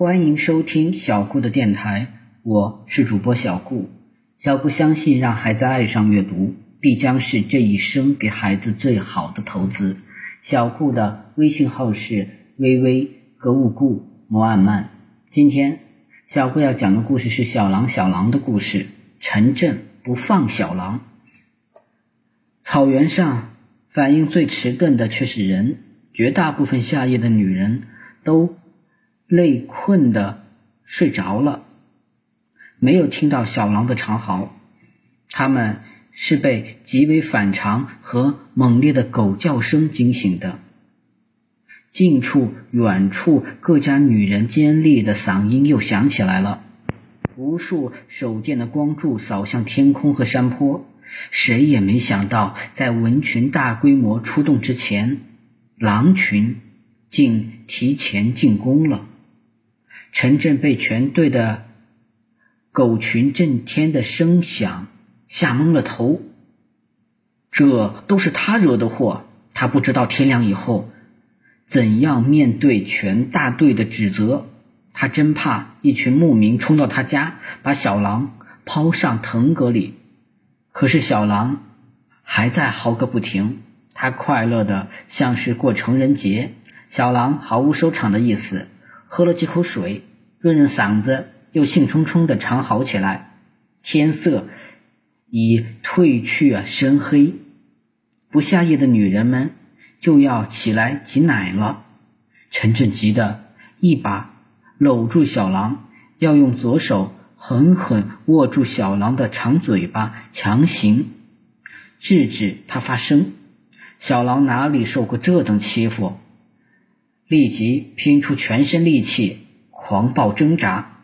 欢迎收听小顾的电台，我是主播小顾。小顾相信，让孩子爱上阅读，必将是这一生给孩子最好的投资。小顾的微信号是微微格物顾摩安曼。今天小顾要讲的故事是小狼小狼的故事。陈震不放小狼。草原上反应最迟钝的却是人，绝大部分下夜的女人都。累困的睡着了，没有听到小狼的长嚎。他们是被极为反常和猛烈的狗叫声惊醒的。近处、远处各家女人尖利的嗓音又响起来了。无数手电的光柱扫向天空和山坡。谁也没想到，在蚊群大规模出动之前，狼群竟提前进攻了。陈震被全队的狗群震天的声响吓懵了头，这都是他惹的祸。他不知道天亮以后怎样面对全大队的指责，他真怕一群牧民冲到他家，把小狼抛上腾格里。可是小狼还在嚎个不停，他快乐的像是过成人节。小狼毫无收场的意思。喝了几口水，润润嗓子，又兴冲冲的长嚎起来。天色已褪去啊深黑，不下夜的女人们就要起来挤奶了。陈震急得一把搂住小狼，要用左手狠狠握住小狼的长嘴巴，强行制止它发声。小狼哪里受过这等欺负？立即拼出全身力气，狂暴挣扎。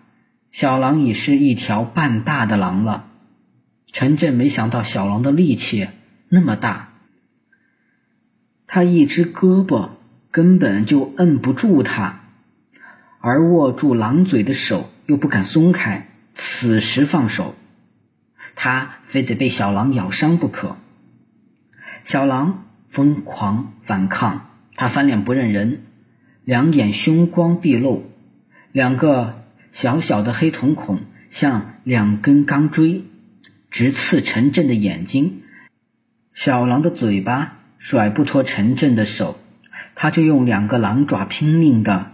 小狼已是一条半大的狼了。陈震没想到小狼的力气那么大，他一只胳膊根本就摁不住它，而握住狼嘴的手又不敢松开。此时放手，他非得被小狼咬伤不可。小狼疯狂反抗，他翻脸不认人。两眼凶光毕露，两个小小的黑瞳孔像两根钢锥，直刺陈震的眼睛。小狼的嘴巴甩不脱陈震的手，他就用两个狼爪拼命的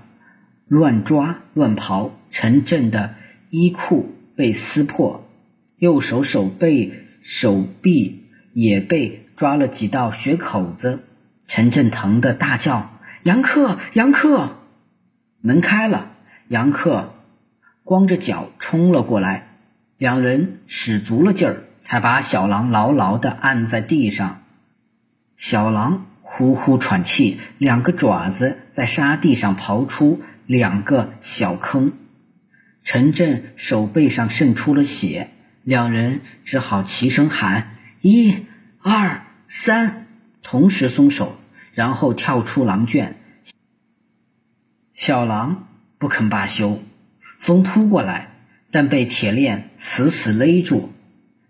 乱抓乱刨。陈震的衣裤被撕破，右手手背手臂也被抓了几道血口子。陈震疼得大叫。杨克，杨克，门开了，杨克光着脚冲了过来，两人使足了劲儿，才把小狼牢牢的按在地上。小狼呼呼喘气，两个爪子在沙地上刨出两个小坑。陈震手背上渗出了血，两人只好齐声喊：“一、二、三！”同时松手。然后跳出狼圈，小狼不肯罢休，风扑过来，但被铁链死死勒住。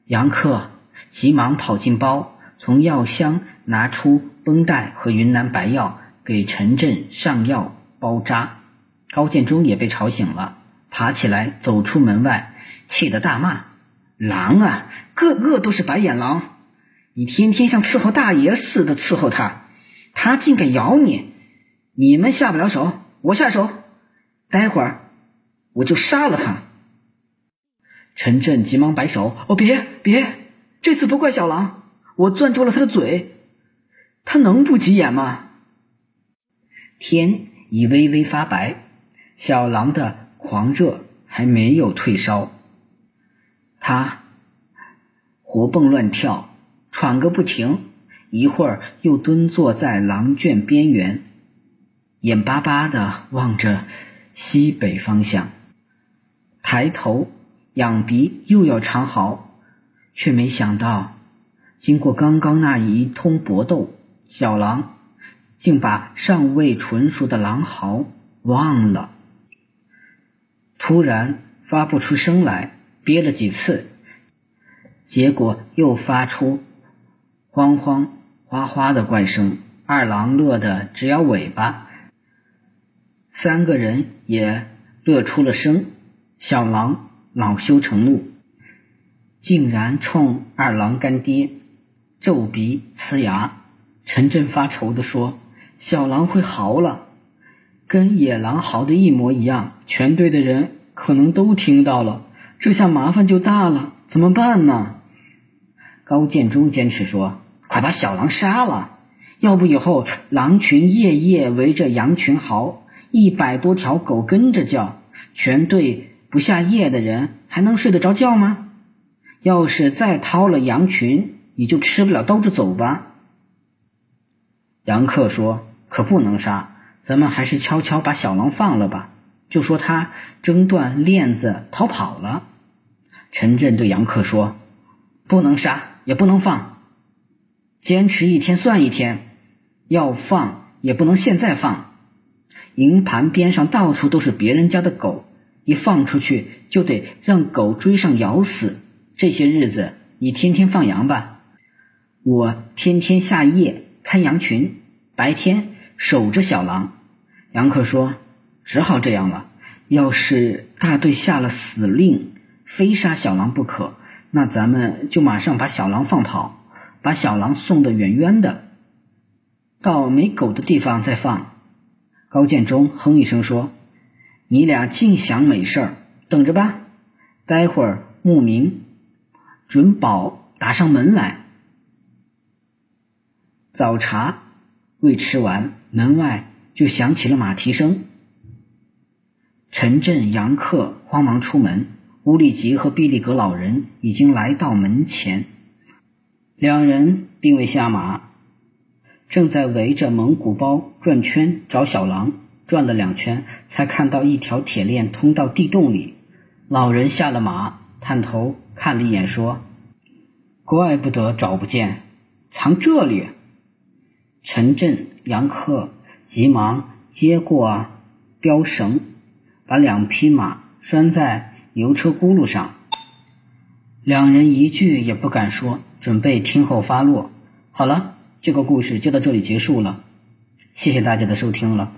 杨克急忙跑进包，从药箱拿出绷带和云南白药，给陈震上药包扎。高建中也被吵醒了，爬起来走出门外，气得大骂：“狼啊，个个都是白眼狼！你天天像伺候大爷似的伺候他。”他竟敢咬你！你们下不了手，我下手。待会儿我就杀了他。陈震急忙摆手：“哦，别别，这次不怪小狼，我攥住了他的嘴。他能不急眼吗？”天已微微发白，小狼的狂热还没有退烧。他活蹦乱跳，喘个不停。一会儿又蹲坐在狼圈边缘，眼巴巴的望着西北方向，抬头仰鼻又要长嚎，却没想到，经过刚刚那一通搏斗，小狼竟把尚未纯熟的狼嚎忘了，突然发不出声来，憋了几次，结果又发出慌慌。哗哗的怪声，二郎乐得直摇尾巴，三个人也乐出了声。小狼恼羞成怒，竟然冲二郎干爹皱鼻呲牙。陈震发愁地说：“小狼会嚎了，跟野狼嚎的一模一样，全队的人可能都听到了，这下麻烦就大了，怎么办呢？”高建中坚持说：“快把小狼杀了，要不以后狼群夜夜围着羊群嚎，一百多条狗跟着叫，全队。”不下夜的人还能睡得着觉吗？要是再掏了羊群，你就吃不了兜着走吧。杨克说：“可不能杀，咱们还是悄悄把小狼放了吧。就说他挣断链子逃跑了。”陈震对杨克说：“不能杀，也不能放，坚持一天算一天。要放也不能现在放。营盘边上到处都是别人家的狗。”一放出去就得让狗追上咬死，这些日子你天天放羊吧，我天天下夜看羊群，白天守着小狼。杨克说：“只好这样了。要是大队下了死令，非杀小狼不可，那咱们就马上把小狼放跑，把小狼送得远远的，到没狗的地方再放。”高建中哼一声说。你俩净想美事儿，等着吧！待会儿牧民准保打上门来。早茶未吃完，门外就响起了马蹄声。陈震、杨克慌忙出门，乌力吉和毕利格老人已经来到门前，两人并未下马，正在围着蒙古包转圈找小狼。转了两圈，才看到一条铁链通到地洞里。老人下了马，探头看了一眼，说：“怪不得找不见，藏这里。”陈震、杨克急忙接过标绳，把两匹马拴在牛车轱辘上。两人一句也不敢说，准备听候发落。好了，这个故事就到这里结束了。谢谢大家的收听了。